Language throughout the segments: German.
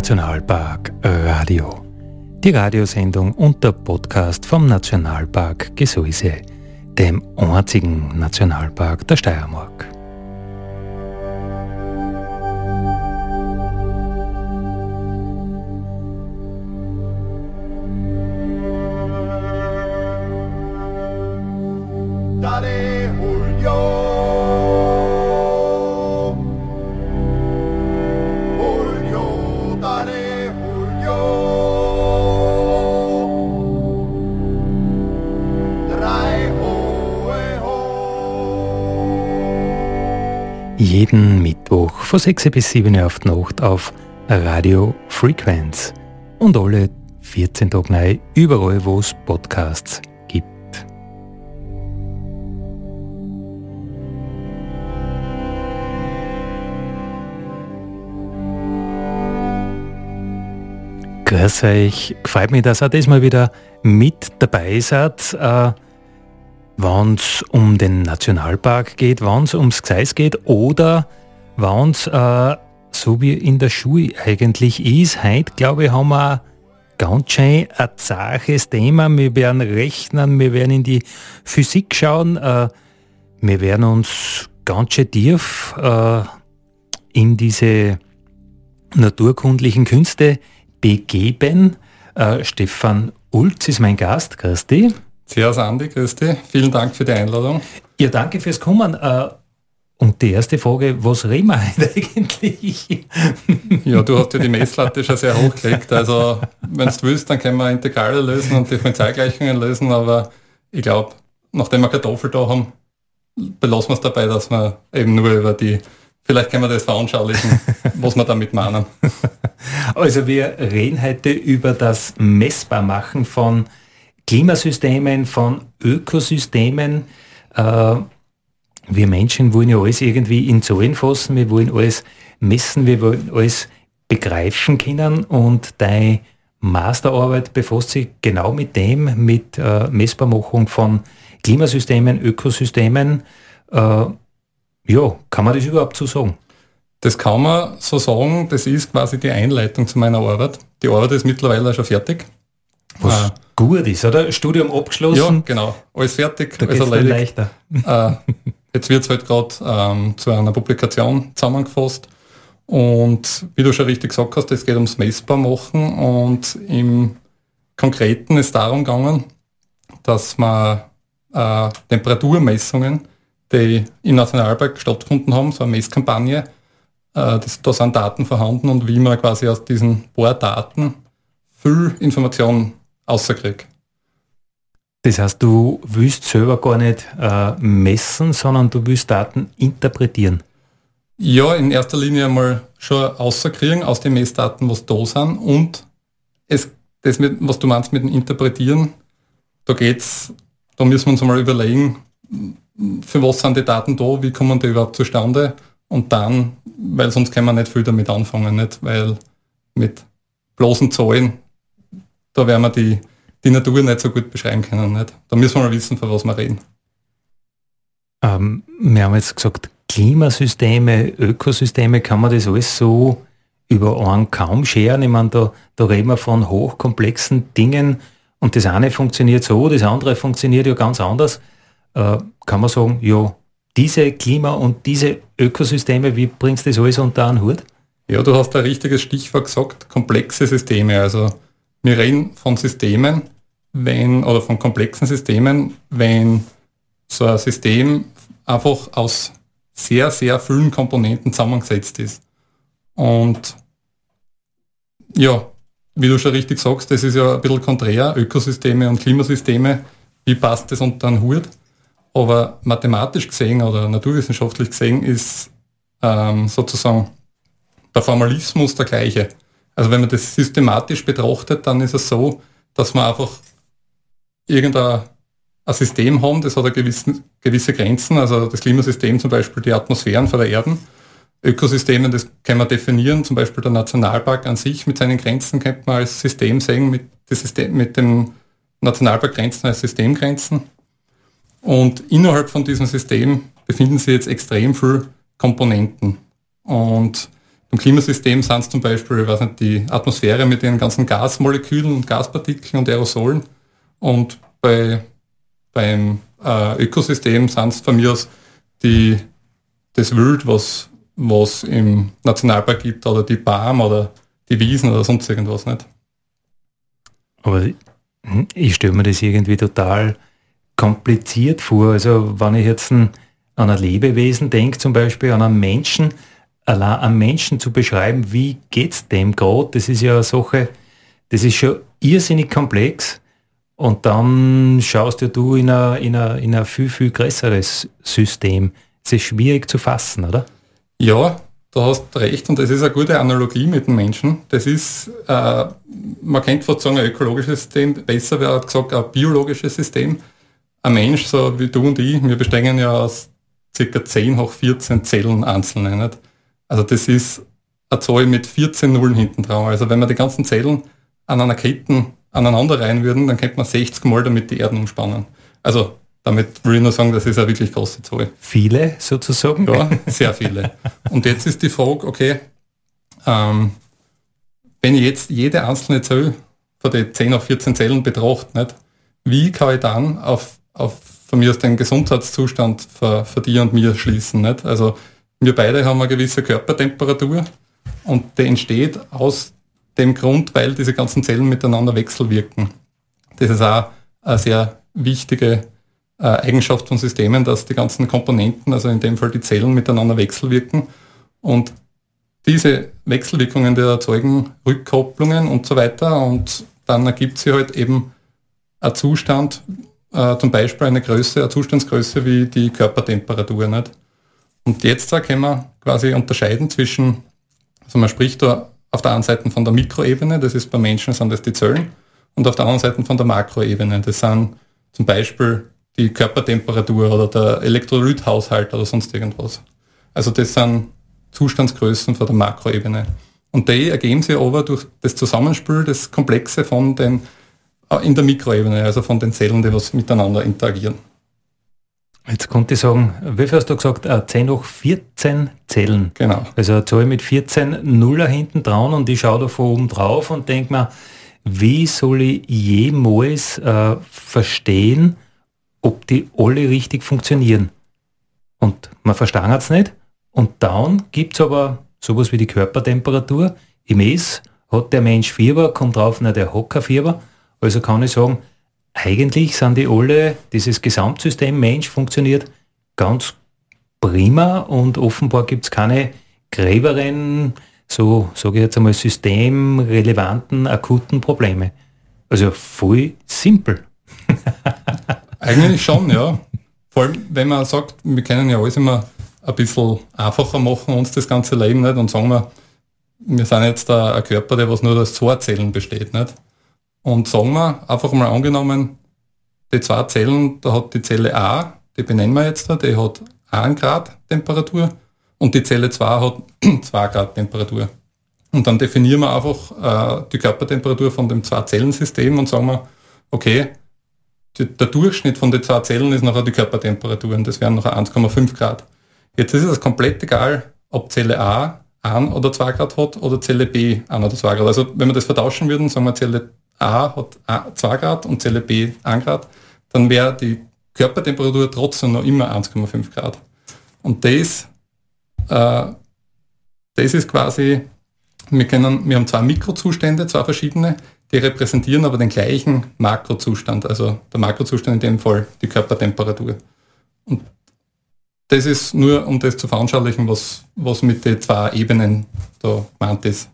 Nationalpark Radio. Die Radiosendung und der Podcast vom Nationalpark Gesäuse, dem einzigen Nationalpark der Steiermark. Von 6 bis 7 Uhr auf die Nacht auf Radio Frequenz und alle 14 Tage neu überall, wo es Podcasts gibt. Grüß euch, gefällt mich, dass ihr diesmal wieder mit dabei seid. Äh, wenn es um den Nationalpark geht, wenn es ums Gseis geht oder wenn es äh, so wie in der Schule eigentlich ist. Heute, glaube ich, haben wir ganz schön ein zaches Thema. Wir werden rechnen, wir werden in die Physik schauen, äh, wir werden uns ganz schön tief äh, in diese naturkundlichen Künste begeben. Äh, Stefan Ulz ist mein Gast, Christi. Servus Andi, grüß dich. Vielen Dank für die Einladung. Ja, danke fürs Kommen. Äh, und die erste Frage, was reden wir eigentlich? ja, du hast ja die Messlatte schon sehr hoch gelegt. Also wenn du willst, dann können wir Integrale lösen und Differentialgleichungen lösen, aber ich glaube, nachdem wir Kartoffel da haben, belassen wir es dabei, dass wir eben nur über die, vielleicht können wir das veranschaulichen, was wir damit meinen. Also wir reden heute über das Messbarmachen von Klimasystemen, von Ökosystemen. Äh, wir Menschen wollen ja alles irgendwie in Zahlen fassen, wir wollen alles messen, wir wollen alles begreifen können und deine Masterarbeit befasst sich genau mit dem, mit äh, Messbarmachung von Klimasystemen, Ökosystemen. Äh, ja, kann man das überhaupt so sagen? Das kann man so sagen, das ist quasi die Einleitung zu meiner Arbeit. Die Arbeit ist mittlerweile schon fertig. Was äh, gut ist, oder? Studium abgeschlossen. Ja, genau. Alles fertig, da alles erledigt. leichter. Äh, jetzt wird es halt gerade ähm, zu einer Publikation zusammengefasst. Und wie du schon richtig gesagt hast, es geht ums Messbarmachen und im Konkreten ist darum gegangen, dass man äh, Temperaturmessungen, die im Nationalpark stattgefunden haben, so eine Messkampagne, äh, das, da sind Daten vorhanden und wie man quasi aus diesen Bohrdaten viel Information außerkrieg. Das heißt, du willst selber gar nicht äh, messen, sondern du willst Daten interpretieren. Ja, in erster Linie einmal schon außerkriegen aus den Messdaten, was da sind und es, das, mit, was du meinst mit dem Interpretieren, da geht's, da müssen wir uns einmal überlegen, für was sind die Daten da, wie kommen die überhaupt zustande und dann, weil sonst kann man nicht viel damit anfangen, nicht? weil mit bloßen Zahlen da werden wir die, die Natur nicht so gut beschreiben können. Nicht? Da müssen wir mal wissen, von was wir reden. Ähm, wir haben jetzt gesagt, Klimasysteme, Ökosysteme, kann man das alles so über einen kaum scheren? Ich meine, da, da reden wir von hochkomplexen Dingen und das eine funktioniert so, das andere funktioniert ja ganz anders. Äh, kann man sagen, ja, diese Klima- und diese Ökosysteme, wie bringst du das alles unter einen Hut? Ja, du hast ein richtiges Stichwort gesagt, komplexe Systeme. Also wir reden von Systemen, wenn, oder von komplexen Systemen, wenn so ein System einfach aus sehr, sehr vielen Komponenten zusammengesetzt ist. Und ja, wie du schon richtig sagst, das ist ja ein bisschen konträr, Ökosysteme und Klimasysteme, wie passt das unter den Hut? Aber mathematisch gesehen oder naturwissenschaftlich gesehen ist ähm, sozusagen der Formalismus der gleiche. Also wenn man das systematisch betrachtet, dann ist es so, dass man einfach irgendein ein System haben, das hat gewissen, gewisse Grenzen, also das Klimasystem zum Beispiel die Atmosphären von der Erde. Ökosysteme, das kann man definieren, zum Beispiel der Nationalpark an sich mit seinen Grenzen könnte man als System sehen, mit, System, mit den Nationalparkgrenzen als Systemgrenzen. Und innerhalb von diesem System befinden sich jetzt extrem viele Komponenten. Und Im Klimasystem sind es zum Beispiel, weiß nicht, die Atmosphäre mit den ganzen Gasmolekülen und Gaspartikeln und Aerosolen. Und bei, beim äh, Ökosystem sind es von mir aus die, das Wild, was, was im Nationalpark gibt, oder die Barm oder die Wiesen oder sonst irgendwas nicht. Aber ich stelle mir das irgendwie total kompliziert vor. Also wenn ich jetzt an ein Lebewesen denke, zum Beispiel an einen Menschen, allein einen Menschen zu beschreiben, wie geht es dem gerade, das ist ja eine Sache, das ist schon irrsinnig komplex. Und dann schaust du in ein, in ein, in ein viel, viel größeres System. Es ist schwierig zu fassen, oder? Ja, du hast recht und das ist eine gute Analogie mit dem Menschen. Das ist, äh, man kennt fast sagen, ein ökologisches System, besser wäre gesagt ein biologisches System. Ein Mensch, so wie du und ich, wir bestehen ja aus ca. 10 hoch 14 Zellen einzelne. Nicht? Also das ist eine Zahl mit 14 Nullen hinten drauf. Also wenn man die ganzen Zellen an einer Kette aneinander rein würden, dann könnte man 60 Mal damit die Erden umspannen. Also damit will ich nur sagen, das ist eine wirklich große Zahl. Viele sozusagen? Ja, sehr viele. Und jetzt ist die Frage, okay, ähm, wenn ich jetzt jede einzelne Zelle von den 10 auf 14 Zellen betrachte, nicht, wie kann ich dann auf, auf von mir aus den Gesundheitszustand für, für die und mir schließen? Nicht? Also wir beide haben eine gewisse Körpertemperatur und die entsteht aus dem Grund, weil diese ganzen Zellen miteinander wechselwirken. Das ist auch eine sehr wichtige äh, Eigenschaft von Systemen, dass die ganzen Komponenten, also in dem Fall die Zellen, miteinander wechselwirken. Und diese Wechselwirkungen, die erzeugen Rückkopplungen und so weiter. Und dann ergibt sich halt eben ein Zustand, äh, zum Beispiel eine Größe, eine Zustandsgröße wie die Körpertemperatur. Nicht? Und jetzt da können wir quasi unterscheiden zwischen, also man spricht da auf der einen Seite von der Mikroebene, das ist bei Menschen sind das die Zellen, und auf der anderen Seite von der Makroebene, das sind zum Beispiel die Körpertemperatur oder der Elektrolythaushalt oder sonst irgendwas. Also das sind Zustandsgrößen von der Makroebene. Und die ergeben sich aber durch das Zusammenspiel, das Komplexe von den, äh, in der Mikroebene, also von den Zellen, die was miteinander interagieren. Jetzt konnte ich sagen, wie viel hast du gesagt? 10 äh, hoch 14 Zellen. Genau. Also eine Zahl mit 14 Nuller hinten dran und ich schaue da von oben drauf und denke mir, wie soll ich jemals äh, verstehen, ob die alle richtig funktionieren? Und man versteht es nicht. Und dann gibt es aber sowas wie die Körpertemperatur. Im Es hat der Mensch Fieber, kommt drauf, na, der kein Fieber. Also kann ich sagen, eigentlich sind die alle, dieses Gesamtsystem Mensch funktioniert ganz prima und offenbar gibt es keine gräberen, so sage ich jetzt einmal, systemrelevanten, akuten Probleme. Also voll simpel. Eigentlich schon, ja. Vor allem, wenn man sagt, wir können ja alles immer ein bisschen einfacher machen, uns das ganze Leben nicht und sagen wir, wir sind jetzt ein Körper, der was nur aus zwei Zellen besteht. Nicht? Und sagen wir, einfach mal angenommen, die zwei Zellen, da hat die Zelle A, die benennen wir jetzt, die hat 1 Grad Temperatur und die Zelle 2 hat 2 Grad Temperatur. Und dann definieren wir einfach äh, die Körpertemperatur von dem Zwei-Zellen-System und sagen wir, okay, die, der Durchschnitt von den zwei Zellen ist nachher die Körpertemperatur und das wären nachher 1,5 Grad. Jetzt ist es komplett egal, ob Zelle A 1 oder 2 Grad hat oder Zelle B 1 oder 2 Grad. Also wenn wir das vertauschen würden, sagen wir Zelle A hat 2 Grad und Zelle B 1 Grad, dann wäre die Körpertemperatur trotzdem noch immer 1,5 Grad. Und das, äh, das ist quasi, wir, können, wir haben zwei Mikrozustände, zwei verschiedene, die repräsentieren aber den gleichen Makrozustand, also der Makrozustand in dem Fall die Körpertemperatur. Und das ist nur, um das zu veranschaulichen, was, was mit den zwei Ebenen da gemeint ist.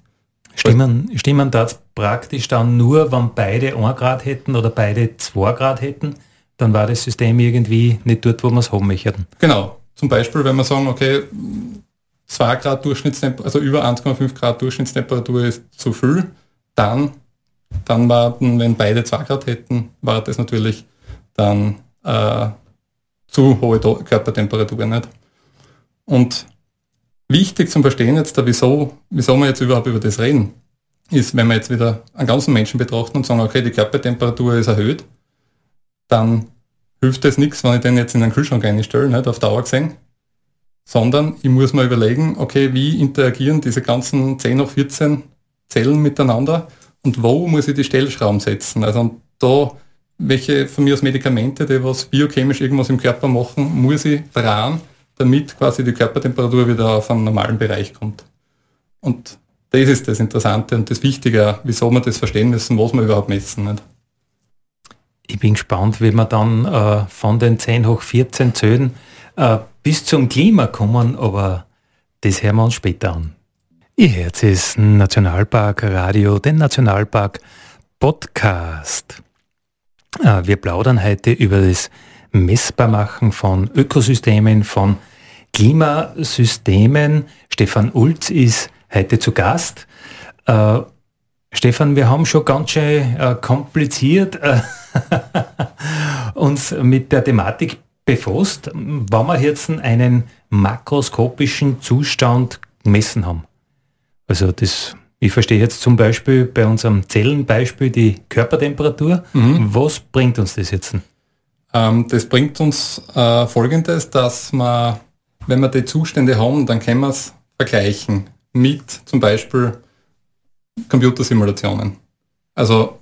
Stimmen, stimmen das praktisch dann nur, wenn beide 1 Grad hätten oder beide 2 Grad hätten, dann war das System irgendwie nicht dort, wo wir es haben möchten. Genau. Zum Beispiel, wenn wir sagen, okay, 2 Grad Durchschnittstemperatur, also über 1,5 Grad Durchschnittstemperatur ist zu viel, dann, dann warten, wenn beide 2 Grad hätten, war das natürlich dann äh, zu hohe Körpertemperatur nicht. Und Wichtig zum Verstehen jetzt, wieso, wieso wir jetzt überhaupt über das reden, ist, wenn wir jetzt wieder einen ganzen Menschen betrachten und sagen, okay, die Körpertemperatur ist erhöht, dann hilft das nichts, wenn ich den jetzt in einen Kühlschrank einstelle, nicht, auf Dauer gesehen, sondern ich muss mir überlegen, okay, wie interagieren diese ganzen 10 nach 14 Zellen miteinander und wo muss ich die Stellschrauben setzen. Also da, welche von mir aus Medikamente, die was biochemisch irgendwas im Körper machen, muss ich dran, damit quasi die Körpertemperatur wieder auf einen normalen Bereich kommt. Und das ist das Interessante und das Wichtige, wieso wir das verstehen müssen, was wir überhaupt messen. Nicht? Ich bin gespannt, wie wir dann äh, von den 10 hoch 14 Zöden äh, bis zum Klima kommen, aber das hören wir uns später an. Ihr Herz ist Nationalpark Radio, den Nationalpark Podcast. Äh, wir plaudern heute über das Messbarmachen von Ökosystemen, von Klimasystemen. Stefan Ulz ist heute zu Gast. Äh, Stefan, wir haben schon ganz schön äh, kompliziert äh, uns mit der Thematik befasst, wenn wir jetzt einen makroskopischen Zustand gemessen haben. Also das, ich verstehe jetzt zum Beispiel bei unserem Zellenbeispiel die Körpertemperatur. Mhm. Was bringt uns das jetzt? Ähm, das bringt uns äh, folgendes, dass man, wenn wir die Zustände haben, dann können wir es vergleichen mit zum Beispiel Computersimulationen. Also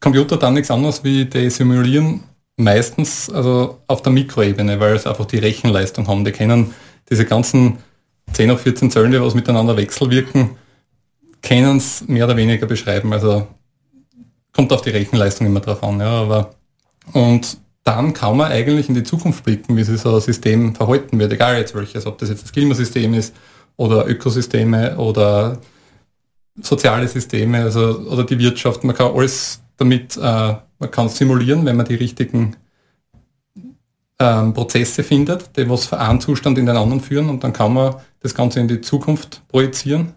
Computer dann nichts anderes wie die simulieren meistens also auf der Mikroebene, weil sie einfach die Rechenleistung haben. Die kennen diese ganzen 10 auf 14 Zellen, die was miteinander wechselwirken, können es mehr oder weniger beschreiben. Also kommt auf die Rechenleistung immer drauf an. Ja, aber, und dann kann man eigentlich in die Zukunft blicken, wie sich so ein System verhalten wird, egal jetzt welches, ob das jetzt das Klimasystem ist oder Ökosysteme oder soziale Systeme also, oder die Wirtschaft. Man kann alles damit, äh, man kann simulieren, wenn man die richtigen ähm, Prozesse findet, die was von einem Zustand in den anderen führen und dann kann man das Ganze in die Zukunft projizieren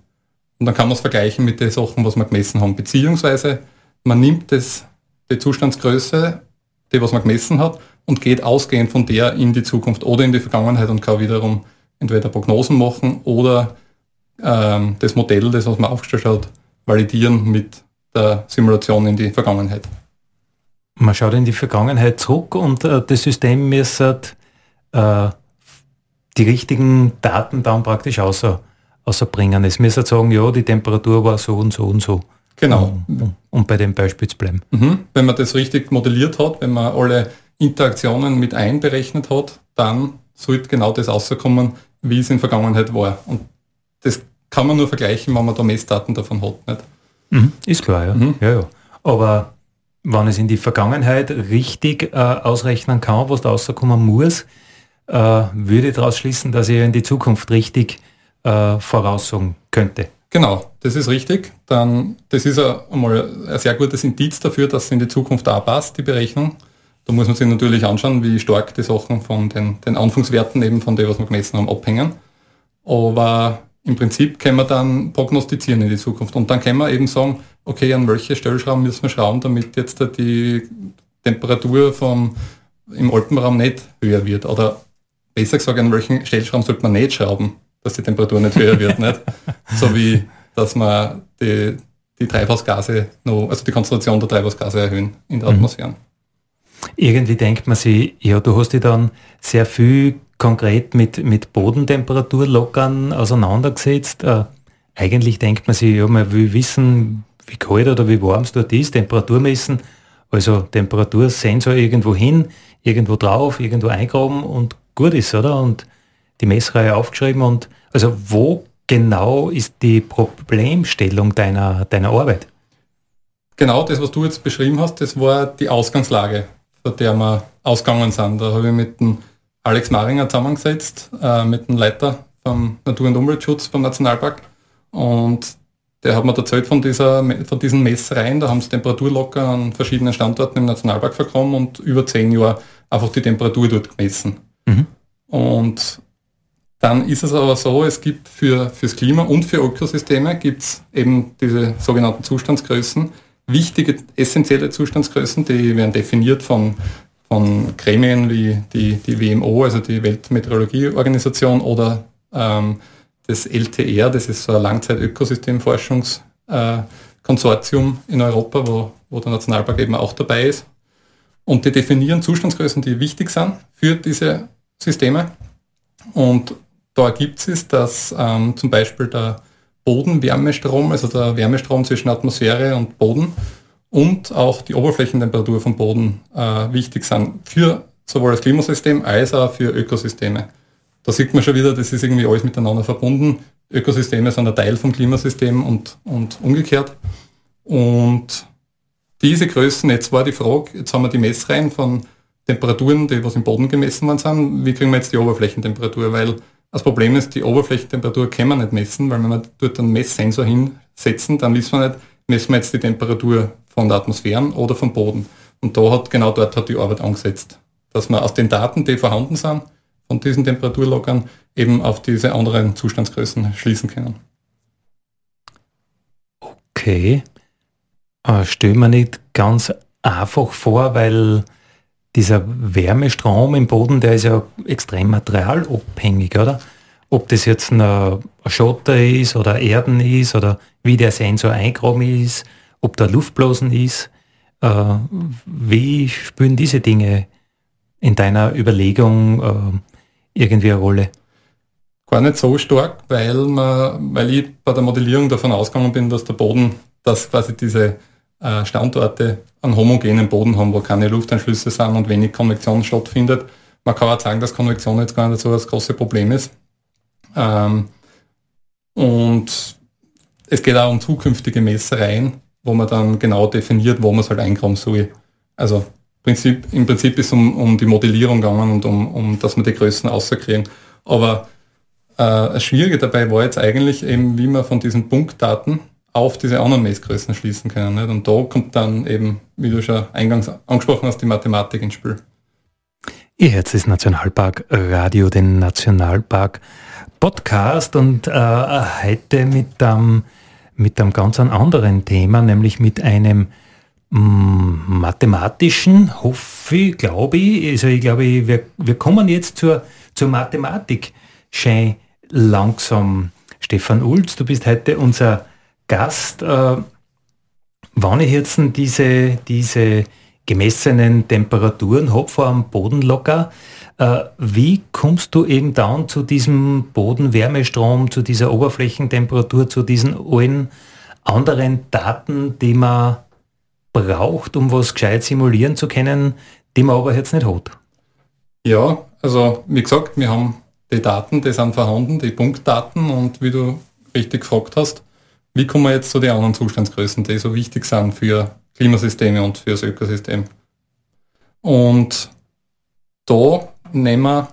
und dann kann man es vergleichen mit den Sachen, was wir gemessen haben. Beziehungsweise man nimmt das, die Zustandsgröße, die was man gemessen hat und geht ausgehend von der in die Zukunft oder in die Vergangenheit und kann wiederum entweder Prognosen machen oder ähm, das Modell, das was man aufgestellt hat, validieren mit der Simulation in die Vergangenheit. Man schaut in die Vergangenheit zurück und äh, das System müsste äh, die richtigen Daten dann praktisch außer, außerbringen. Es müsste sagen, ja, die Temperatur war so und so und so. Genau. Um, um bei dem Beispiel zu bleiben. Mhm. Wenn man das richtig modelliert hat, wenn man alle Interaktionen mit einberechnet hat, dann sollte genau das rauskommen, wie es in der Vergangenheit war. Und das kann man nur vergleichen, wenn man da Messdaten davon hat. Nicht? Mhm, ist klar, ja. Mhm. ja, ja. Aber wenn es in die Vergangenheit richtig äh, ausrechnen kann, was da rauskommen muss, äh, würde ich daraus schließen, dass ich in die Zukunft richtig äh, voraussagen könnte. Genau, das ist richtig. Dann, das ist einmal ein sehr gutes Indiz dafür, dass es in die Zukunft auch passt, die Berechnung. Da muss man sich natürlich anschauen, wie stark die Sachen von den, den Anfangswerten eben von dem, was wir gemessen haben, abhängen. Aber im Prinzip können wir dann prognostizieren in die Zukunft. Und dann können wir eben sagen, okay, an welche Stellschrauben müssen wir schrauben, damit jetzt die Temperatur vom, im Alpenraum nicht höher wird. Oder besser gesagt, an welchen Stellschrauben sollte man nicht schrauben, dass die Temperatur nicht höher wird. nicht? So wie, dass man die, die Treibhausgase noch, also die Konzentration der Treibhausgase erhöhen in der mhm. Atmosphäre. Irgendwie denkt man sich, ja, du hast dich dann sehr viel konkret mit, mit Bodentemperaturlockern auseinandergesetzt. Äh, eigentlich denkt man sich, ja, man will wissen, wie kalt oder wie warm es dort ist, Temperatur messen, also Temperatursensor irgendwo hin, irgendwo drauf, irgendwo eingraben und gut ist, oder? Und die Messreihe aufgeschrieben und also wo genau ist die Problemstellung deiner, deiner Arbeit? Genau das, was du jetzt beschrieben hast, das war die Ausgangslage, von der wir ausgegangen sind. Da habe ich mit dem Alex Maringer zusammengesetzt äh, mit dem Leiter vom Natur- und Umweltschutz beim Nationalpark. Und der hat mir erzählt von, dieser, von diesen Messreihen, da haben sie Temperaturlocker an verschiedenen Standorten im Nationalpark verkommen und über zehn Jahre einfach die Temperatur dort gemessen. Mhm. Und dann ist es aber so, es gibt für, fürs Klima und für Ökosysteme gibt es eben diese sogenannten Zustandsgrößen, wichtige, essentielle Zustandsgrößen, die werden definiert von von Gremien wie die, die WMO, also die Weltmeteorologieorganisation oder ähm, das LTR, das ist so ein Langzeit-Ökosystemforschungskonsortium äh, in Europa, wo, wo der Nationalpark eben auch dabei ist. Und die definieren Zustandsgrößen, die wichtig sind für diese Systeme. Und da ergibt es, dass ähm, zum Beispiel der Bodenwärmestrom, also der Wärmestrom zwischen Atmosphäre und Boden und auch die Oberflächentemperatur vom Boden äh, wichtig sind für sowohl das Klimasystem als auch für Ökosysteme. Da sieht man schon wieder, das ist irgendwie alles miteinander verbunden. Ökosysteme sind ein Teil vom Klimasystem und, und umgekehrt. Und diese Größen, jetzt war die Frage, jetzt haben wir die Messreihen von Temperaturen, die was im Boden gemessen worden sind, wie kriegen wir jetzt die Oberflächentemperatur? Weil das Problem ist, die Oberflächentemperatur kann man nicht messen, weil wenn wir dort einen Messsensor hinsetzen, dann wissen wir nicht, messen wir jetzt die Temperatur von der Atmosphäre oder vom Boden. Und da hat genau dort hat die Arbeit angesetzt, dass man aus den Daten, die vorhanden sind, von diesen Temperaturlockern eben auf diese anderen Zustandsgrößen schließen können. Okay. Äh, stell mir nicht ganz einfach vor, weil dieser Wärmestrom im Boden, der ist ja extrem materialabhängig, oder? Ob das jetzt ein Schotter ist oder Erden ist oder wie der Sensor eingraben ist, ob da Luftblasen ist. Äh, wie spielen diese Dinge in deiner Überlegung äh, irgendwie eine Rolle? Gar nicht so stark, weil, man, weil ich bei der Modellierung davon ausgegangen bin, dass der Boden, dass quasi diese äh, Standorte einen homogenen Boden haben, wo keine Luftanschlüsse sind und wenig Konvektion stattfindet. Man kann auch sagen, dass Konvektion jetzt gar nicht so das große Problem ist. Ähm, und es geht auch um zukünftige Messereien, wo man dann genau definiert, wo man es halt eingraben soll. Also Prinzip, im Prinzip ist es um, um die Modellierung gegangen und um, um dass wir die Größen rauskriegen. Aber äh, das Schwierige dabei war jetzt eigentlich eben, wie man von diesen Punktdaten auf diese anderen Messgrößen schließen können. Nicht? Und da kommt dann eben, wie du schon eingangs angesprochen hast, die Mathematik ins Spiel. Ihr Herz ist Nationalpark Radio, den Nationalpark Podcast und äh, heute mit einem, mit einem ganz anderen Thema, nämlich mit einem mm, mathematischen, hoffe ich, glaube ich, also ich glaube, wir, wir kommen jetzt zur, zur Mathematik schön langsam. Stefan Ulz, du bist heute unser Gast. Äh, wenn ich jetzt diese, diese gemessenen Temperaturen habe vor dem Bodenlocker, äh, wie kommst du eben dann zu diesem Bodenwärmestrom, zu dieser Oberflächentemperatur, zu diesen allen anderen Daten, die man braucht, um was gescheit simulieren zu können, die man aber jetzt nicht hat? Ja, also wie gesagt, wir haben die Daten, die sind vorhanden, die Punktdaten und wie du richtig gefragt hast, wie kommen wir jetzt zu den anderen Zustandsgrößen, die so wichtig sind für Klimasysteme und für das Ökosystem? Und da nehmen wir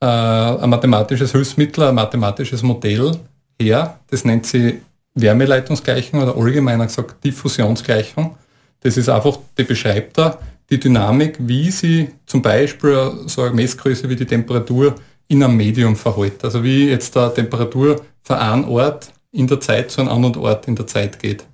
äh, ein mathematisches Hilfsmittel, ein mathematisches Modell her, das nennt sich Wärmeleitungsgleichung oder allgemeiner gesagt Diffusionsgleichung. Das ist einfach, die beschreibt da die Dynamik, wie sie zum Beispiel so eine Messgröße wie die Temperatur in einem Medium verhält. Also wie jetzt da Temperatur für einen Ort in der Zeit zu einem anderen Ort in der Zeit geht.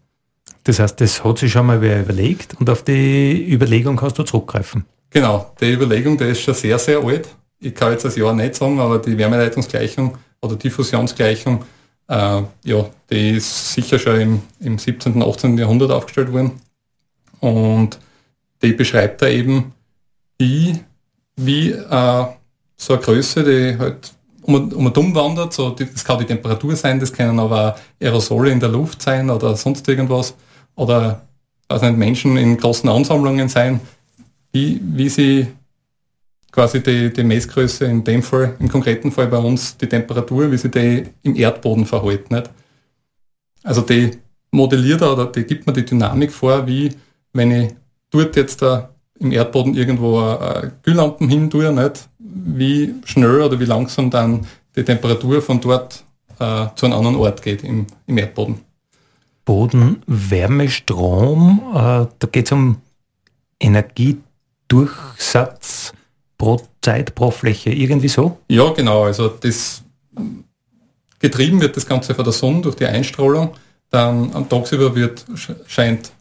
Das heißt, das hat sich schon mal wer überlegt und auf die Überlegung kannst du zurückgreifen. Genau, die Überlegung, die ist schon sehr, sehr alt. Ich kann jetzt das Jahr nicht sagen, aber die Wärmeleitungsgleichung oder Diffusionsgleichung, äh, ja, die ist sicher schon im, im 17., 18. Jahrhundert aufgestellt worden. Und die beschreibt da eben, wie, wie äh, so eine Größe, die halt um, um dumm wandert. So, das kann die Temperatur sein, das können aber Aerosole in der Luft sein oder sonst irgendwas. Oder also nicht, Menschen in großen Ansammlungen sein, wie, wie sie quasi die, die Messgröße in dem Fall, im konkreten Fall bei uns, die Temperatur, wie sie die im Erdboden verhält. Nicht? Also die modelliert oder die gibt mir die Dynamik vor, wie wenn ich dort jetzt da im Erdboden irgendwo eine Kühllampen hin tue, nicht? Wie schnell oder wie langsam dann die Temperatur von dort äh, zu einem anderen Ort geht im, im Erdboden. Boden, Wärme, Strom, äh, da geht es um Energiedurchsatz pro Zeit, pro Fläche, irgendwie so? Ja, genau. Also das getrieben wird das Ganze von der Sonne durch die Einstrahlung. Dann am Tagsüber wird, scheint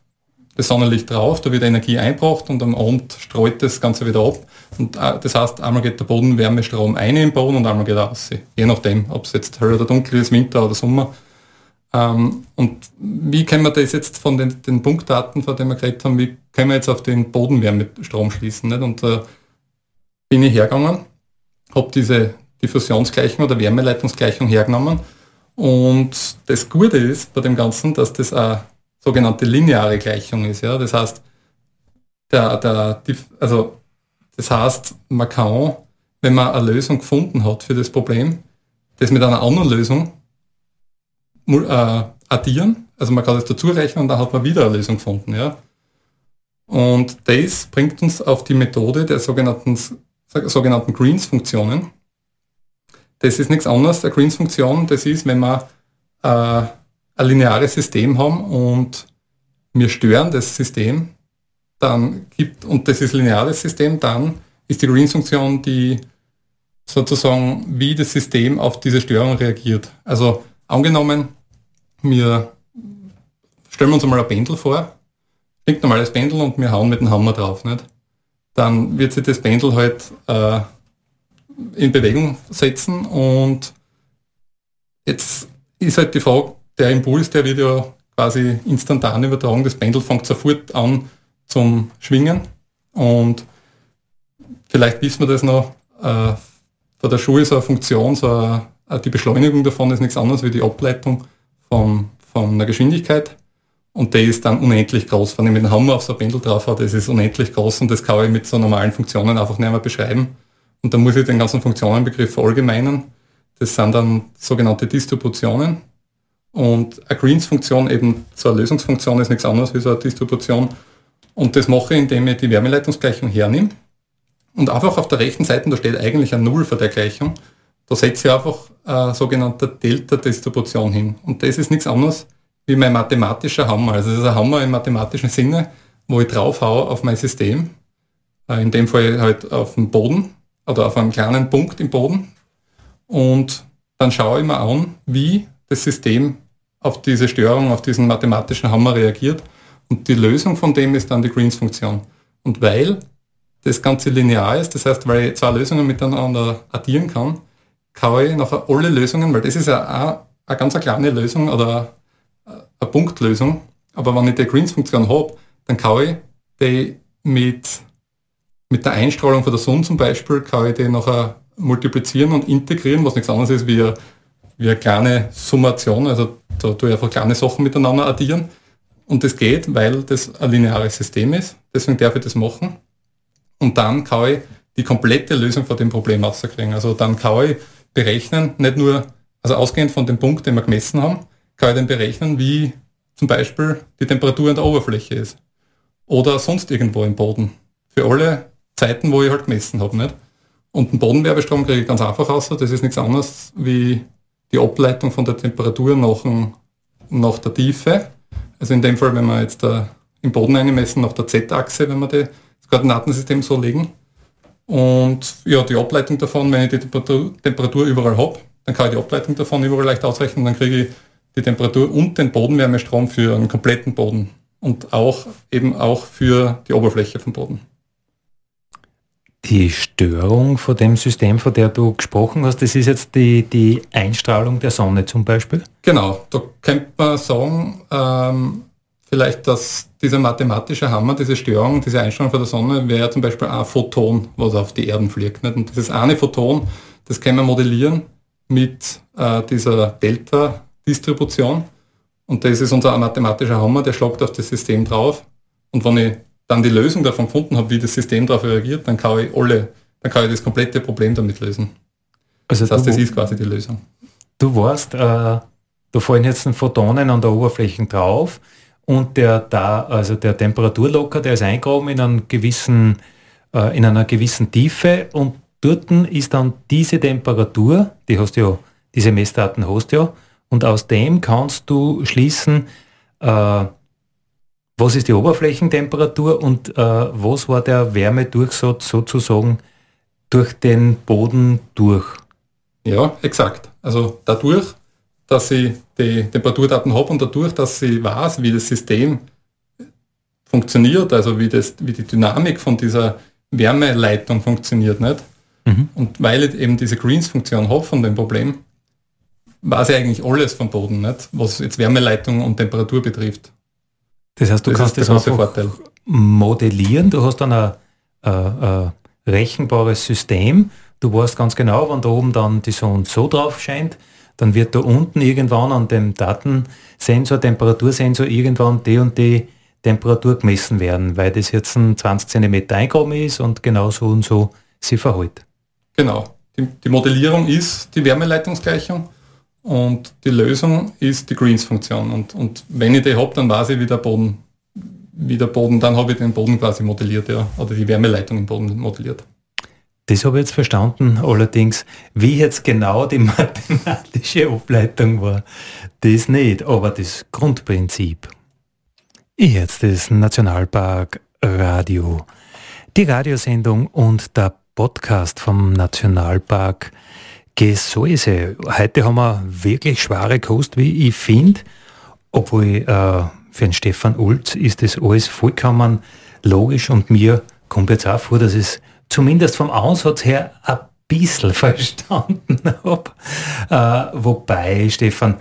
das Sonnenlicht drauf, da wird Energie einbracht und am Abend streut das Ganze wieder ab. Und äh, das heißt, einmal geht der Bodenwärmestrom ein im Boden und einmal geht er raus. Je nachdem, ob es jetzt hell oder dunkel ist, Winter oder Sommer. Ähm, und wie können wir das jetzt von den, den Punktdaten, von denen wir geredet haben, wie können wir jetzt auf den Bodenwärmestrom schließen? Nicht? Und da äh, bin ich hergegangen, habe diese Diffusionsgleichung oder Wärmeleitungsgleichung hergenommen. Und das Gute ist bei dem Ganzen, dass das eine sogenannte lineare Gleichung ist. Ja? Das heißt, der, der, also, das heißt, man kann, wenn man eine Lösung gefunden hat für das Problem, das mit einer anderen Lösung äh, addieren. Also man kann das dazu rechnen und dann hat man wieder eine Lösung gefunden. Ja? Und das bringt uns auf die Methode der sogenannten, sogenannten Greens-Funktionen. Das ist nichts anderes, der Greens-Funktion, das ist, wenn wir äh, ein lineares System haben und wir stören das System, dann gibt, und das ist lineares System, dann ist die Greens-Funktion die sozusagen, wie das System auf diese Störung reagiert. Also angenommen, wir stellen uns einmal ein Pendel vor, ein normales Pendel und wir hauen mit dem Hammer drauf, nicht? Dann wird sich das Pendel halt äh, in Bewegung setzen und jetzt ist halt die Frage, der Impuls, der wird ja quasi instantan übertragen, das Pendel fängt sofort an zum Schwingen und vielleicht wissen wir das noch, äh, von der Schule so eine Funktion, so eine, die Beschleunigung davon ist nichts anderes wie die Ableitung von, von einer Geschwindigkeit und der ist dann unendlich groß. Wenn ich mit dem Hammer auf so ein Pendel drauf habe, das ist unendlich groß und das kann ich mit so normalen Funktionen einfach nicht mehr beschreiben. Und dann muss ich den ganzen Funktionenbegriff verallgemeinern. Das sind dann sogenannte Distributionen. Und eine Greens-Funktion, eben so eine Lösungsfunktion, ist nichts anderes so eine Distribution. Und das mache ich, indem ich die Wärmeleitungsgleichung hernehme. Und einfach auf der rechten Seite, da steht eigentlich ein Null vor der Gleichung, da setze ich einfach eine sogenannte Delta-Distribution hin. Und das ist nichts anderes wie mein mathematischer Hammer. Also das ist ein Hammer im mathematischen Sinne, wo ich drauf haue auf mein System. Äh, in dem Fall halt auf dem Boden oder auf einem kleinen Punkt im Boden. Und dann schaue ich mir an, wie das System auf diese Störung, auf diesen mathematischen Hammer reagiert. Und die Lösung von dem ist dann die Greens-Funktion. Und weil das Ganze linear ist, das heißt, weil ich zwei Lösungen miteinander addieren kann, kann ich nachher alle Lösungen, weil das ist ja eine, eine ganz kleine Lösung oder eine Punktlösung, aber wenn ich die Greens-Funktion habe, dann kann ich die mit, mit der Einstrahlung von der Sonne zum Beispiel, kann ich die nachher multiplizieren und integrieren, was nichts anderes ist wie eine, wie eine kleine Summation, also da tue ich einfach kleine Sachen miteinander addieren. Und das geht, weil das ein lineares System ist, deswegen darf ich das machen. Und dann kann ich die komplette Lösung von dem Problem rauskriegen. Also dann kann ich berechnen, nicht nur, also ausgehend von dem Punkt, den wir gemessen haben, kann ich dann berechnen, wie zum Beispiel die Temperatur an der Oberfläche ist. Oder sonst irgendwo im Boden. Für alle Zeiten, wo ich halt gemessen habe. Nicht? Und den Bodenwerbestrom kriege ich ganz einfach raus. Das ist nichts anderes wie die Ableitung von der Temperatur nach, nach der Tiefe. Also in dem Fall, wenn wir jetzt da im Boden einmessen, nach der Z-Achse, wenn wir das Koordinatensystem so legen. Und ja, die Ableitung davon, wenn ich die Temperatur, Temperatur überall habe, dann kann ich die Ableitung davon überall leicht ausrechnen, dann kriege ich die Temperatur und den Bodenwärmestrom für einen kompletten Boden und auch eben auch für die Oberfläche vom Boden. Die Störung von dem System, von der du gesprochen hast, das ist jetzt die, die Einstrahlung der Sonne zum Beispiel? Genau, da könnte man sagen, ähm, vielleicht, dass dieser mathematische Hammer, diese Störung, diese Einstrahlung von der Sonne, wäre zum Beispiel ein Photon, was auf die Erden fliegt. Nicht? Und dieses eine Photon, das können wir modellieren mit äh, dieser Delta Distribution. Und das ist unser mathematischer Hammer, der schlagt auf das System drauf. Und wenn ich dann die Lösung davon gefunden habe, wie das System darauf reagiert, dann kann ich alle, dann kann ich das komplette Problem damit lösen. Also das heißt, das ist quasi die Lösung. Du warst, äh, da fallen jetzt Photonen an der Oberfläche drauf und der da, also der Temperaturlocker, der ist eingraben in einem gewissen, äh, in einer gewissen Tiefe und dort ist dann diese Temperatur, die hast du ja, diese Messdaten hast du ja, und aus dem kannst du schließen, äh, was ist die Oberflächentemperatur und äh, was war der Wärmedurchsatz sozusagen durch den Boden durch. Ja, exakt. Also dadurch, dass ich die Temperaturdaten habe und dadurch, dass ich weiß, wie das System funktioniert, also wie, das, wie die Dynamik von dieser Wärmeleitung funktioniert, nicht? Mhm. Und weil ich eben diese Greens-Funktion habe von dem Problem, weiß ich eigentlich alles vom Boden, nicht? was jetzt Wärmeleitung und Temperatur betrifft. Das heißt, du das kannst das einfach modellieren, du hast dann ein, ein, ein rechenbares System du weißt ganz genau, wenn da oben dann die Sonne so drauf scheint, dann wird da unten irgendwann an dem Datensensor, Temperatursensor irgendwann die und die Temperatur gemessen werden, weil das jetzt ein 20 cm eingraben ist und genau so und so sie verhält. Genau. Die, die Modellierung ist die Wärmeleitungsgleichung und die Lösung ist die Greens-Funktion. Und, und wenn ich die habe, dann weiß ich, wie der Boden, wie der Boden, dann habe ich den Boden quasi modelliert, ja, oder die Wärmeleitung im Boden modelliert. Das habe ich jetzt verstanden, allerdings, wie jetzt genau die mathematische Ableitung war, das nicht, aber das Grundprinzip. Jetzt ist Nationalpark Radio. Die Radiosendung und der Podcast vom Nationalpark Gesäuse. Heute haben wir wirklich schwere Kost, wie ich finde, obwohl äh, für den Stefan Ulz ist das alles vollkommen logisch und mir kommt jetzt auch vor, dass es zumindest vom Ansatz her ein bisschen verstanden habe. Äh, wobei, Stefan,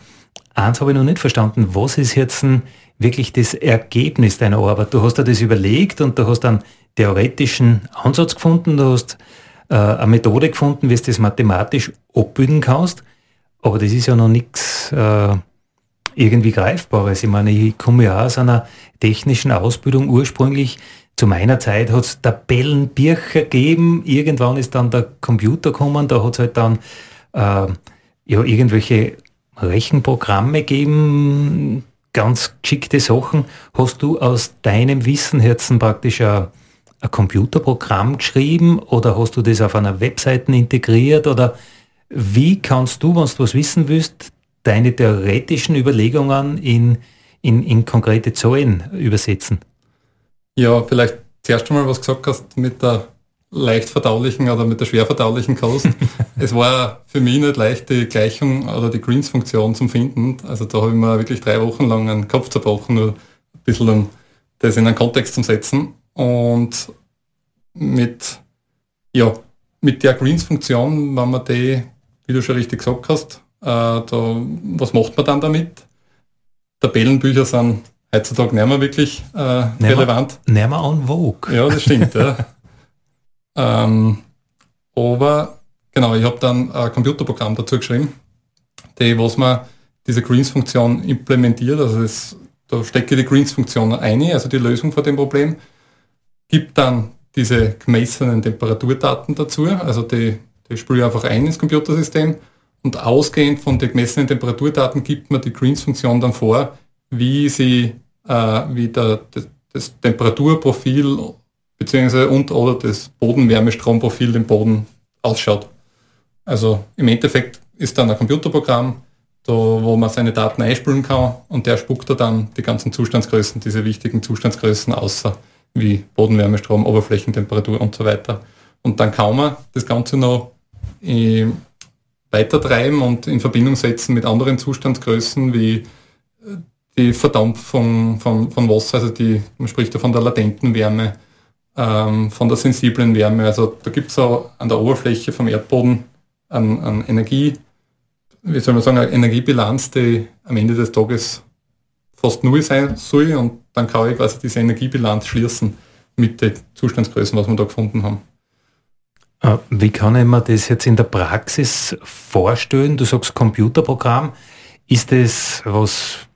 eins habe ich noch nicht verstanden. Was ist jetzt ein, wirklich das Ergebnis deiner Arbeit? Du hast dir das überlegt und du hast einen theoretischen Ansatz gefunden, du hast eine Methode gefunden, wie du das mathematisch abbilden kannst, aber das ist ja noch nichts äh, irgendwie Greifbares. Ich meine, ich komme ja aus einer technischen Ausbildung ursprünglich zu meiner Zeit hat es Tabellenbücher gegeben, irgendwann ist dann der Computer gekommen, da hat es halt dann äh, ja, irgendwelche Rechenprogramme gegeben, ganz geschickte Sachen. Hast du aus deinem Wissenherzen praktisch ein, ein Computerprogramm geschrieben oder hast du das auf einer Webseite integriert oder wie kannst du, wenn du was wissen willst, deine theoretischen Überlegungen in, in, in konkrete Zahlen übersetzen? Ja, vielleicht zuerst einmal was gesagt hast mit der leicht verdaulichen oder mit der schwer verdaulichen Kost. es war für mich nicht leicht, die Gleichung oder die Greens-Funktion zu finden. Also da habe ich mir wirklich drei Wochen lang einen Kopf zerbrochen, nur ein bisschen um das in einen Kontext zu setzen. Und mit, ja, mit der Greens-Funktion, wenn man die, wie du schon richtig gesagt hast, äh, da, was macht man dann damit? Tabellenbücher sind heutzutage nicht mehr wirklich äh, relevant. Nicht mehr on vogue. Ja, das stimmt. ja. ähm, aber genau, ich habe dann ein Computerprogramm dazu geschrieben, die, was man diese Greens-Funktion implementiert, also das, da stecke ich die Greens-Funktion ein, also die Lösung von dem Problem, gibt dann diese gemessenen Temperaturdaten dazu, also die, die spüre ich einfach ein ins Computersystem. Und ausgehend von den gemessenen Temperaturdaten gibt man die Greens-Funktion dann vor, wie sie, äh, wie der, das, Temperaturprofil beziehungsweise und oder das Bodenwärmestromprofil im Boden ausschaut. Also im Endeffekt ist dann ein Computerprogramm, da, wo man seine Daten einspülen kann und der spuckt da dann die ganzen Zustandsgrößen, diese wichtigen Zustandsgrößen außer wie Bodenwärmestrom, Oberflächentemperatur und so weiter. Und dann kann man das Ganze noch äh, weitertreiben und in Verbindung setzen mit anderen Zustandsgrößen wie die Verdampfung von, von Wasser, also die, man spricht ja von der latenten Wärme, ähm, von der sensiblen Wärme. Also da gibt es auch an der Oberfläche vom Erdboden an, an Energie, wie soll man sagen, eine Energiebilanz, die am Ende des Tages fast null sein soll und dann kann ich quasi diese Energiebilanz schließen mit den Zustandsgrößen, was wir da gefunden haben. Äh, wie kann ich mir das jetzt in der Praxis vorstellen? Du sagst Computerprogramm. Ist das was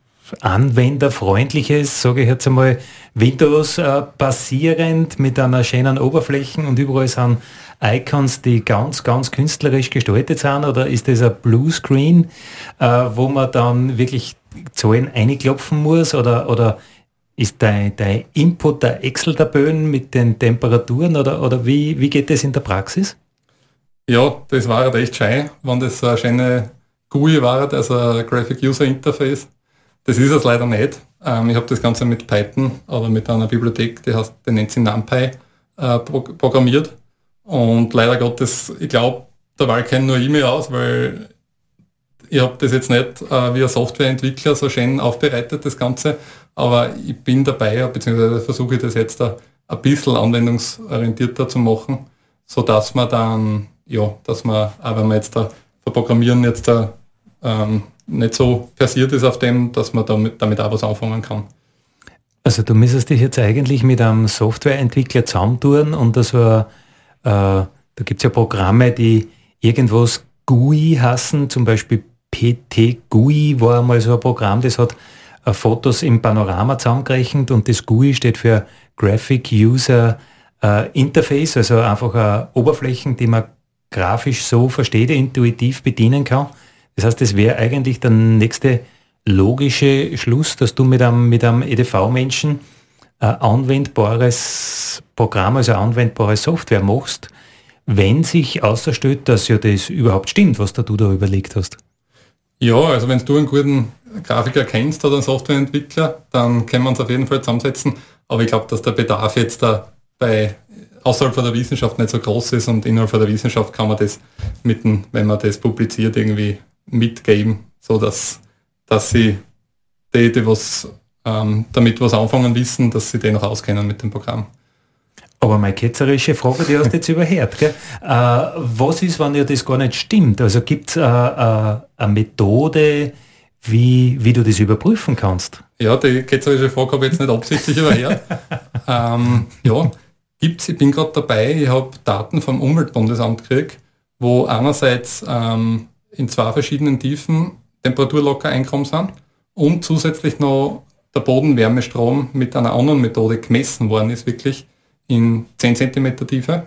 anwenderfreundliches, sage ich jetzt einmal, Windows äh, basierend mit einer schönen Oberfläche und überall sind Icons, die ganz, ganz künstlerisch gestaltet sind oder ist das ein Bluescreen, äh, wo man dann wirklich Zahlen einklopfen muss oder, oder ist dein, dein Input der Excel-Tabellen mit den Temperaturen oder, oder wie, wie geht das in der Praxis? Ja, das war halt echt schön, wenn das so eine schöne GUI war, also Graphic User Interface das ist es leider nicht. Ähm, ich habe das Ganze mit Python oder mit einer Bibliothek, die, heißt, die nennt sich NumPy, äh, programmiert. Und leider Gottes, ich glaube, der Wahl kennt nur E-Mail aus, weil ich habe das jetzt nicht äh, wie ein Softwareentwickler so schön aufbereitet, das Ganze. Aber ich bin dabei, beziehungsweise versuche ich das jetzt ein bisschen anwendungsorientierter zu machen, sodass man dann, ja, dass man, auch wenn man jetzt da verprogrammieren jetzt da, ähm, nicht so versiert ist auf dem, dass man damit, damit auch was anfangen kann. Also du müsstest dich jetzt eigentlich mit einem Softwareentwickler zusammentun und das war äh, da gibt es ja Programme, die irgendwas GUI hassen, zum Beispiel PT GUI war einmal so ein Programm, das hat äh, Fotos im Panorama zusammengerechnet und das GUI steht für Graphic User äh, Interface, also einfach eine Oberflächen, die man grafisch so versteht, intuitiv bedienen kann. Das heißt, das wäre eigentlich der nächste logische Schluss, dass du mit einem, mit einem EDV-Menschen ein anwendbares Programm, also eine anwendbare Software machst, wenn sich außerstellt, dass ja das überhaupt stimmt, was da du da überlegt hast. Ja, also wenn du einen guten Grafiker kennst oder einen Softwareentwickler, dann können wir uns auf jeden Fall zusammensetzen. Aber ich glaube, dass der Bedarf jetzt da bei außerhalb von der Wissenschaft nicht so groß ist und innerhalb von der Wissenschaft kann man das mitten, wenn man das publiziert, irgendwie mitgeben, so dass, dass sie die, die was ähm, damit was anfangen wissen, dass sie den noch auskennen mit dem Programm. Aber meine ketzerische Frage, die hast du jetzt überhört. Gell? Äh, was ist, wenn ja das gar nicht stimmt? Also gibt es äh, äh, eine Methode, wie, wie du das überprüfen kannst? Ja, die ketzerische Frage habe ich jetzt nicht absichtlich überhört. ähm, ja, gibt's, ich bin gerade dabei, ich habe Daten vom Umweltbundesamt gekriegt, wo einerseits ähm, in zwei verschiedenen Tiefen Temperaturlocker einkommen sind und zusätzlich noch der Bodenwärmestrom mit einer anderen Methode gemessen worden ist, wirklich in 10 cm Tiefe.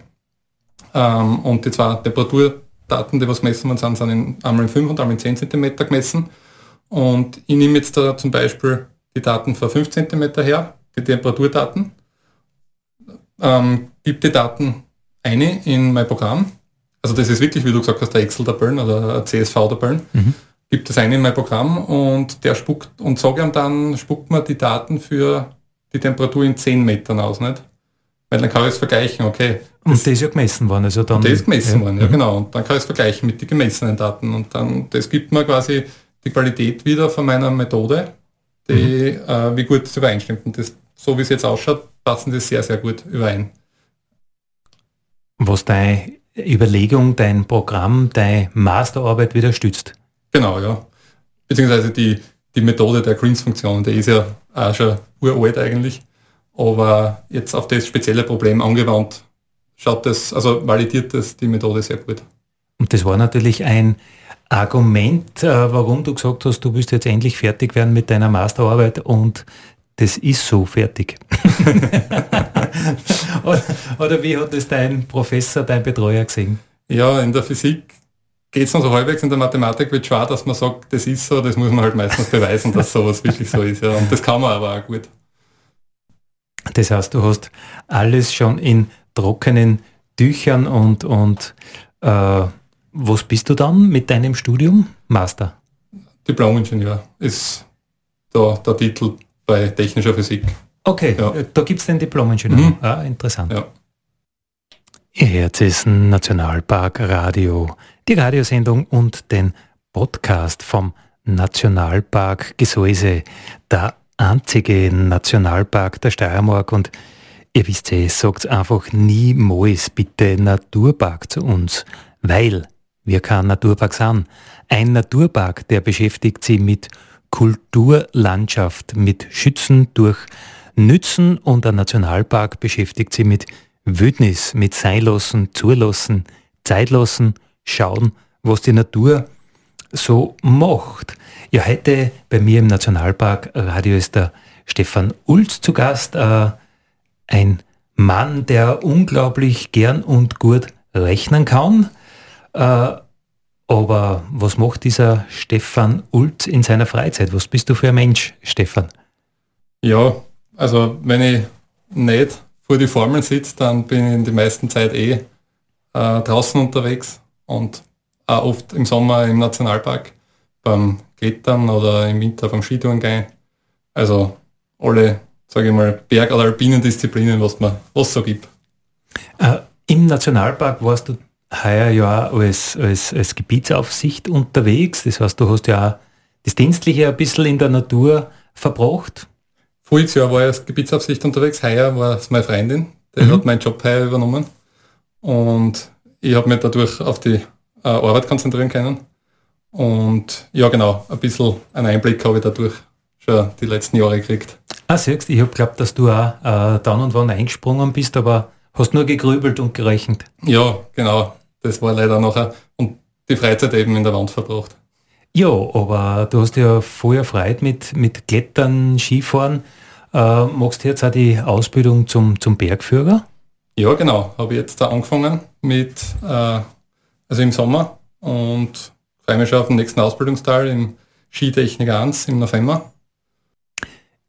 Ähm, und die zwei Temperaturdaten, die was gemessen worden sind, sind in, einmal in 5 und einmal in 10 cm gemessen. Und ich nehme jetzt da zum Beispiel die Daten für 5 cm her, die Temperaturdaten, ähm, gebe die Daten eine in mein Programm. Also das ist wirklich, wie du gesagt hast, der Excel-Tabellen oder CSV-Tabellen. Mhm. Gibt das eine in mein Programm und der spuckt und sage ihm dann, spuckt mir die Daten für die Temperatur in 10 Metern aus, nicht? Weil dann kann ich es vergleichen, okay. Und das ist ja gemessen worden, also dann. Das ist gemessen ja. worden, ja mhm. genau. Und dann kann ich es vergleichen mit den gemessenen Daten. Und dann, das gibt mir quasi die Qualität wieder von meiner Methode, die, mhm. äh, wie gut es übereinstimmt. Und das, so wie es jetzt ausschaut, passen das sehr, sehr gut überein. Was deine Überlegung, dein Programm, deine Masterarbeit wieder stützt. Genau, ja. Beziehungsweise die, die Methode der Greens-Funktion, die ist ja auch schon uralt eigentlich aber jetzt auf das spezielle Problem angewandt, schaut das, also validiert das die Methode sehr gut. Und das war natürlich ein Argument, äh, warum du gesagt hast, du willst jetzt endlich fertig werden mit deiner Masterarbeit und das ist so fertig. oder, oder, wie hat das dein Professor, dein Betreuer gesehen? Ja, in der Physik geht es noch so halbwegs, in der Mathematik wird schwer, dass man sagt, das ist so, das muss man halt meistens beweisen, dass sowas wirklich so ist. Ja. Und das kann man aber auch gut. Das heißt, du hast alles schon in trockenen Tüchern und, und äh, was bist du dann mit deinem Studium? Master? Diplom-Ingenieur ist da der Titel bei technischer Physik. Okay, ja. da gibt es den Diplom-Ingenieur. Mhm. Ah, interessant. Ja. Ihr Herz ist Nationalpark Radio, die Radiosendung und den Podcast vom Nationalpark Gesäuse, der einzige Nationalpark der Steiermark und ihr wisst ja, sagt einfach niemals bitte Naturpark zu uns, weil wir kein Naturpark sind. Ein Naturpark, der beschäftigt sich mit Kulturlandschaft, mit Schützen durch Nützen und ein Nationalpark beschäftigt sich mit Wildnis, mit Seinlassen, Zulassen, Zeitlassen, schauen, was die Natur so macht. Ja, heute bei mir im Nationalpark Radio ist der Stefan Ulz zu Gast, äh, ein Mann, der unglaublich gern und gut rechnen kann. Äh, aber was macht dieser Stefan Ulz in seiner Freizeit? Was bist du für ein Mensch, Stefan? Ja, also wenn ich nicht vor die Formeln sitze, dann bin ich in der meisten Zeit eh äh, draußen unterwegs und auch oft im Sommer im Nationalpark beim Klettern oder im Winter beim Skitouren gehen. Also alle, sage ich mal, Berg- oder alpinen Disziplinen, was man was so gibt. Äh, Im Nationalpark warst du heuer ja als, als, als Gebietsaufsicht unterwegs. Das heißt, du hast ja auch das Dienstliche ein bisschen in der Natur verbracht. Voriges Jahr war ich als Gebietsaufsicht unterwegs, heuer war es meine Freundin, die mhm. hat meinen Job heuer übernommen. Und ich habe mich dadurch auf die äh, Arbeit konzentrieren können. Und ja, genau, ein bisschen einen Einblick habe ich dadurch schon die letzten Jahre gekriegt. Ah, siehst ich habe glaubt, dass du auch äh, dann und wann eingesprungen bist, aber hast nur gegrübelt und gerechnet. Ja, genau. Das war leider nachher. Und die Freizeit eben in der Wand verbracht. Ja, aber du hast ja vorher Freude mit, mit Klettern, Skifahren. Äh, machst du jetzt auch die Ausbildung zum, zum Bergführer? Ja, genau. Habe jetzt da angefangen mit, äh, also im Sommer und freue mich schon auf den nächsten Ausbildungsteil im Skitechnik 1 im November.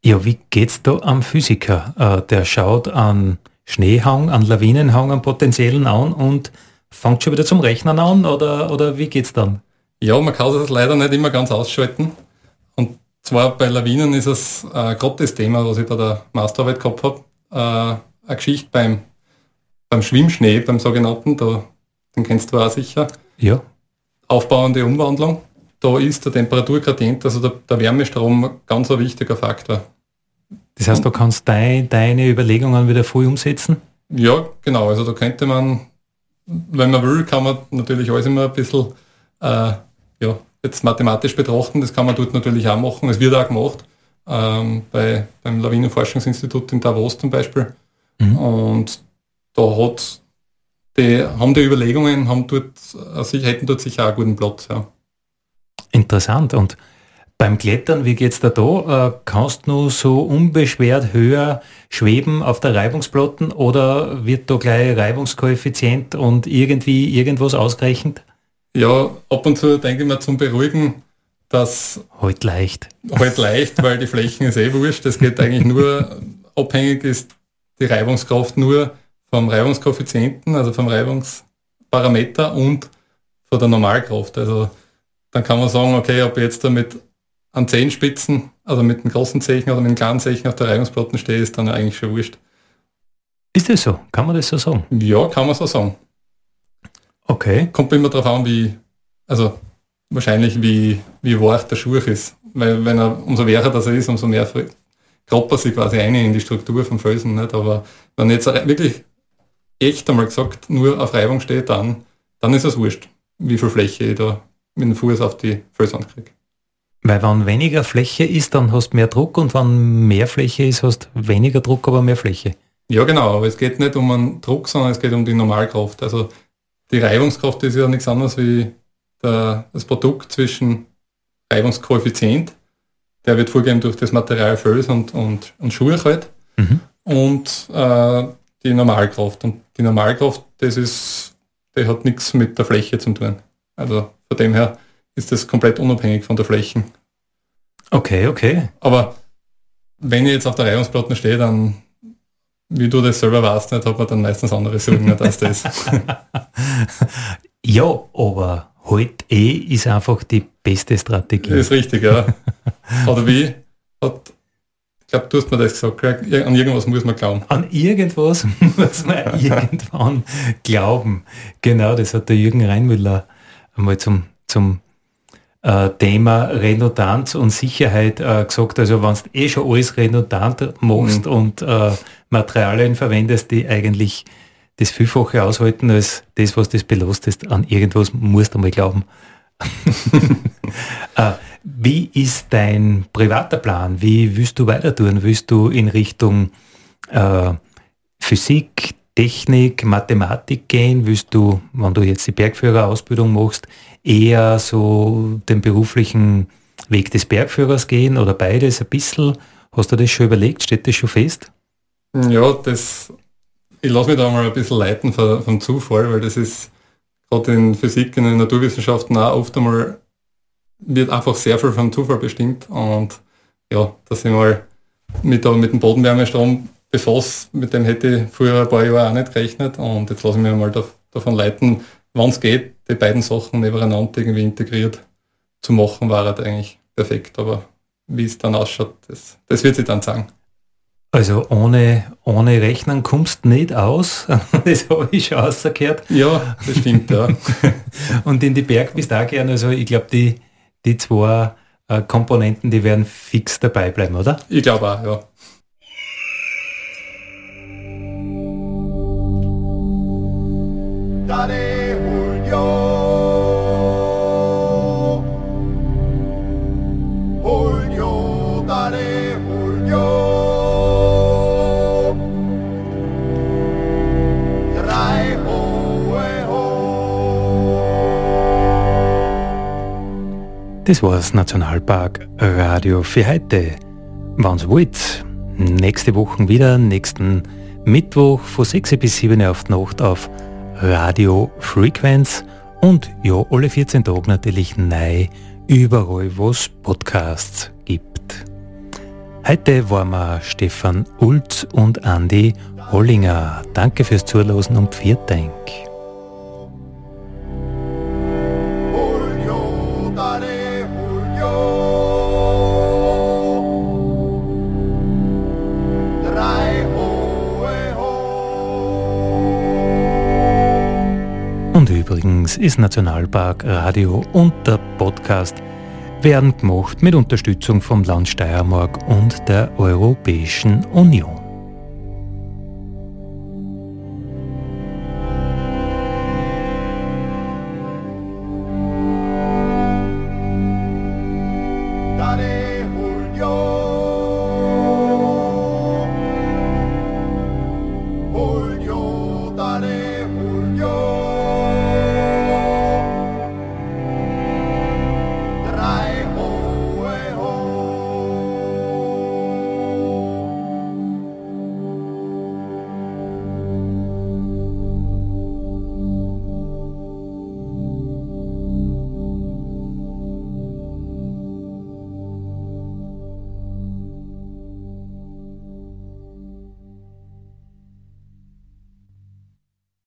Ja, wie geht's da am Physiker? Äh, der schaut an Schneehang, an Lawinenhang, an potenziellen an und fängt schon wieder zum Rechnen an oder, oder wie geht's dann? Ja, man kann es leider nicht immer ganz ausschalten. Und zwar bei Lawinen ist es äh, gerade das Thema, was ich bei der Masterarbeit gehabt habe. Äh, eine Geschichte beim, beim Schwimmschnee, beim sogenannten, da, den kennst du auch sicher. Ja. Aufbauende Umwandlung. Da ist der Temperaturgradient, also der, der Wärmestrom, ganz ein wichtiger Faktor. Das heißt, du kannst dein, deine Überlegungen wieder früh umsetzen? Ja, genau. Also da könnte man, wenn man will, kann man natürlich alles immer ein bisschen äh, ja, jetzt mathematisch betrachten. Das kann man dort natürlich auch machen. Es wird auch gemacht. Ähm, bei, beim Lawinenforschungsinstitut in Davos zum Beispiel. Mhm. Und da hat die, haben die Überlegungen, haben dort, also hätten dort sicher auch einen guten Platz. Ja. Interessant. Und beim Klettern, wie geht's da da? Äh, kannst du so unbeschwert höher schweben auf der Reibungsplatten oder wird da gleich Reibungskoeffizient und irgendwie irgendwas ausgerechnet? Ja, ab und zu denke ich mir zum Beruhigen, dass... Heute halt leicht. Heute halt leicht, weil die Flächen ist eh wurscht. Das geht eigentlich nur, abhängig ist die Reibungskraft nur vom Reibungskoeffizienten, also vom Reibungsparameter und von der Normalkraft. Also dann kann man sagen, okay, ob ich jetzt da mit an Zehenspitzen, also mit dem großen Zeichen oder mit dem kleinen Zeichen auf der Reibungsplatte stehe, ist dann eigentlich schon wurscht. Ist das so? Kann man das so sagen? Ja, kann man so sagen. Okay. Kommt immer darauf an, wie, also wahrscheinlich wie, wie weich der Schuh ist. Weil wenn er, umso weicher das er ist, umso mehr grabt er sich quasi ein in die Struktur vom Felsen. Nicht? Aber wenn jetzt wirklich echt einmal gesagt nur auf Reibung steht, dann, dann ist es wurscht, wie viel Fläche ich da mit dem Fuß auf die Felsen kriege. Weil wenn weniger Fläche ist, dann hast du mehr Druck und wenn mehr Fläche ist, hast du weniger Druck, aber mehr Fläche. Ja genau, aber es geht nicht um einen Druck, sondern es geht um die Normalkraft. Also die Reibungskraft ist ja nichts anderes wie der, das Produkt zwischen Reibungskoeffizient, der wird vorgegeben durch das Material Föß und, und, und Schuhe halt, mhm. und äh, die Normalkraft. Und die Normalkraft, das ist, die hat nichts mit der Fläche zu tun. Also von dem her ist das komplett unabhängig von der Flächen. Okay, okay. Aber wenn ich jetzt auf der Reibungsplatte stehe, dann wie du das selber weißt, nicht, hat man dann meistens andere Sorgen als das. ja, aber heute eh ist einfach die beste Strategie. Das ist richtig, ja. Oder wie? Hat, ich glaube, du hast mir das gesagt, an irgendwas muss man glauben. An irgendwas muss man irgendwann glauben. Genau, das hat der Jürgen Reinmüller einmal zum, zum äh, Thema Redundanz und Sicherheit äh, gesagt. Also wenn du eh schon alles redundant machst mhm. und äh, Materialien verwendest, die eigentlich das Vielfache aushalten als das, was das belastest, an irgendwas musst du mal glauben. äh, wie ist dein privater Plan? Wie willst du weiter tun? Willst du in Richtung äh, Physik, Technik, Mathematik gehen? Willst du, wenn du jetzt die Bergführerausbildung machst, eher so den beruflichen Weg des Bergführers gehen oder beides ein bisschen? Hast du das schon überlegt? Steht das schon fest? Ja, das, ich lasse mich da mal ein bisschen leiten vom Zufall, weil das ist gerade in Physik, in den Naturwissenschaften auch oft einmal wird einfach sehr viel vom Zufall bestimmt und ja, dass ich mal mit, mit dem Bodenwärmestrom befasse, mit dem hätte ich früher ein paar Jahre auch nicht gerechnet und jetzt lasse ich mich mal davon leiten, wann es geht, die beiden Sachen nebeneinander irgendwie integriert zu machen, war halt eigentlich perfekt. Aber wie es dann ausschaut, das, das wird sich dann sagen. Also ohne, ohne Rechnen kommst du nicht aus. Das habe ich schon rausgehört. Ja, das stimmt, ja. Und in die Berg bist du auch gern. Also ich glaube, die, die zwei äh, Komponenten, die werden fix dabei bleiben, oder? Ich glaube auch, ja. Daddy. Das war das Nationalpark Radio für heute. Wenn's wollt, nächste Woche wieder, nächsten Mittwoch von 6 bis 7 auf die Nacht auf Radio Frequenz und ja, alle 14 Tage natürlich neu, überall wo es Podcasts gibt. Heute waren wir Stefan Ulz und Andi Hollinger. Danke fürs Zuhören und vielen Übrigens ist Nationalpark Radio und der Podcast werden gemacht mit Unterstützung vom Land Steiermark und der Europäischen Union.